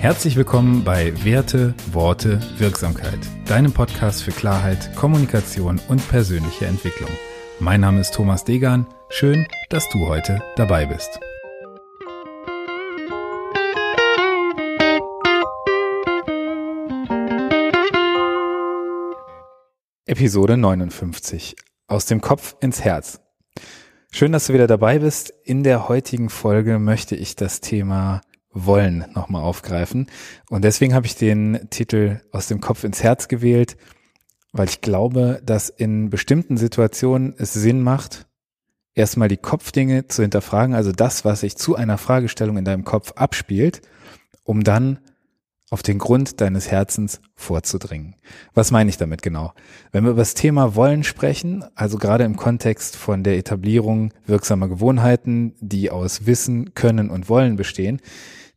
Herzlich willkommen bei Werte, Worte, Wirksamkeit, deinem Podcast für Klarheit, Kommunikation und persönliche Entwicklung. Mein Name ist Thomas Degan. Schön, dass du heute dabei bist. Episode 59. Aus dem Kopf ins Herz. Schön, dass du wieder dabei bist. In der heutigen Folge möchte ich das Thema Wollen nochmal aufgreifen. Und deswegen habe ich den Titel aus dem Kopf ins Herz gewählt, weil ich glaube, dass in bestimmten Situationen es Sinn macht, erstmal die Kopfdinge zu hinterfragen, also das, was sich zu einer Fragestellung in deinem Kopf abspielt, um dann auf den Grund deines Herzens vorzudringen. Was meine ich damit genau? Wenn wir über das Thema Wollen sprechen, also gerade im Kontext von der Etablierung wirksamer Gewohnheiten, die aus Wissen, Können und Wollen bestehen,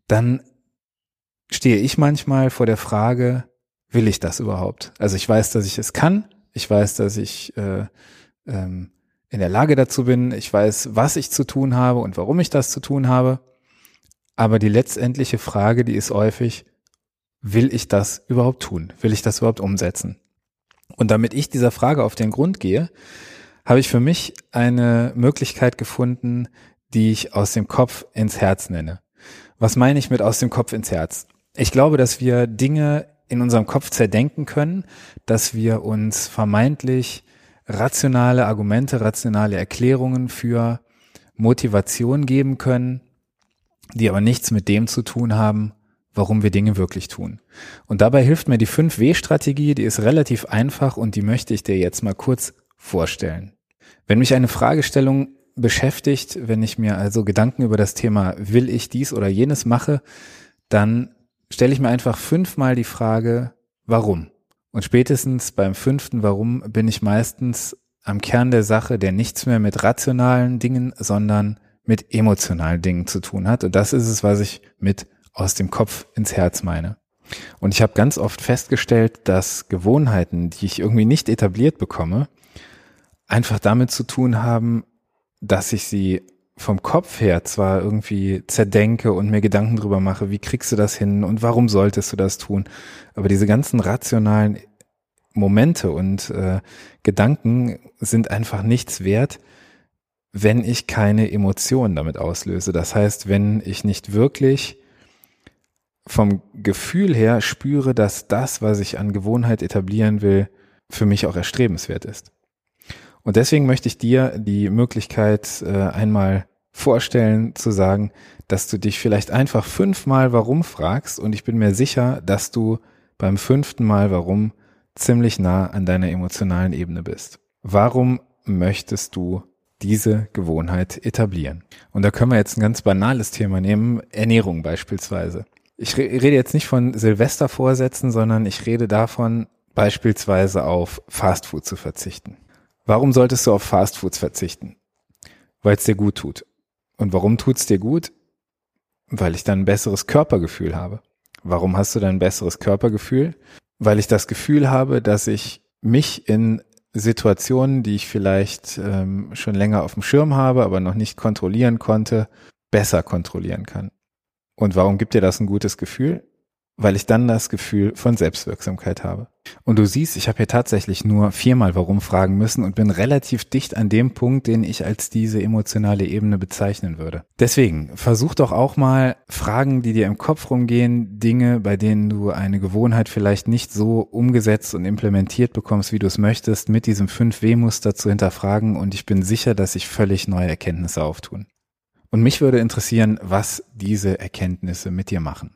dann stehe ich manchmal vor der Frage, will ich das überhaupt? Also ich weiß, dass ich es kann, ich weiß, dass ich äh, ähm, in der Lage dazu bin, ich weiß, was ich zu tun habe und warum ich das zu tun habe, aber die letztendliche Frage, die ist häufig, will ich das überhaupt tun? Will ich das überhaupt umsetzen? Und damit ich dieser Frage auf den Grund gehe, habe ich für mich eine Möglichkeit gefunden, die ich aus dem Kopf ins Herz nenne. Was meine ich mit aus dem Kopf ins Herz? Ich glaube, dass wir Dinge in unserem Kopf zerdenken können, dass wir uns vermeintlich rationale Argumente, rationale Erklärungen für Motivation geben können, die aber nichts mit dem zu tun haben, warum wir Dinge wirklich tun. Und dabei hilft mir die 5W-Strategie, die ist relativ einfach und die möchte ich dir jetzt mal kurz vorstellen. Wenn mich eine Fragestellung beschäftigt, wenn ich mir also Gedanken über das Thema will ich dies oder jenes mache, dann stelle ich mir einfach fünfmal die Frage, warum? Und spätestens beim fünften Warum bin ich meistens am Kern der Sache, der nichts mehr mit rationalen Dingen, sondern mit emotionalen Dingen zu tun hat. Und das ist es, was ich mit aus dem Kopf ins Herz meine. Und ich habe ganz oft festgestellt, dass Gewohnheiten, die ich irgendwie nicht etabliert bekomme, einfach damit zu tun haben, dass ich sie vom Kopf her zwar irgendwie zerdenke und mir Gedanken drüber mache, wie kriegst du das hin und warum solltest du das tun, aber diese ganzen rationalen Momente und äh, Gedanken sind einfach nichts wert, wenn ich keine Emotionen damit auslöse. Das heißt, wenn ich nicht wirklich vom Gefühl her spüre, dass das, was ich an Gewohnheit etablieren will, für mich auch erstrebenswert ist. Und deswegen möchte ich dir die Möglichkeit äh, einmal vorstellen, zu sagen, dass du dich vielleicht einfach fünfmal warum fragst und ich bin mir sicher, dass du beim fünften Mal warum ziemlich nah an deiner emotionalen Ebene bist. Warum möchtest du diese Gewohnheit etablieren? Und da können wir jetzt ein ganz banales Thema nehmen, Ernährung beispielsweise ich rede jetzt nicht von Silvestervorsätzen, sondern ich rede davon, beispielsweise auf Fastfood zu verzichten. Warum solltest du auf Fastfoods verzichten? Weil es dir gut tut. Und warum tut es dir gut? Weil ich dann ein besseres Körpergefühl habe. Warum hast du dann ein besseres Körpergefühl? Weil ich das Gefühl habe, dass ich mich in Situationen, die ich vielleicht ähm, schon länger auf dem Schirm habe, aber noch nicht kontrollieren konnte, besser kontrollieren kann. Und warum gibt dir das ein gutes Gefühl? Weil ich dann das Gefühl von Selbstwirksamkeit habe. Und du siehst, ich habe hier tatsächlich nur viermal warum fragen müssen und bin relativ dicht an dem Punkt, den ich als diese emotionale Ebene bezeichnen würde. Deswegen, versuch doch auch mal Fragen, die dir im Kopf rumgehen, Dinge, bei denen du eine Gewohnheit vielleicht nicht so umgesetzt und implementiert bekommst, wie du es möchtest, mit diesem 5W-Muster zu hinterfragen und ich bin sicher, dass sich völlig neue Erkenntnisse auftun. Und mich würde interessieren, was diese Erkenntnisse mit dir machen.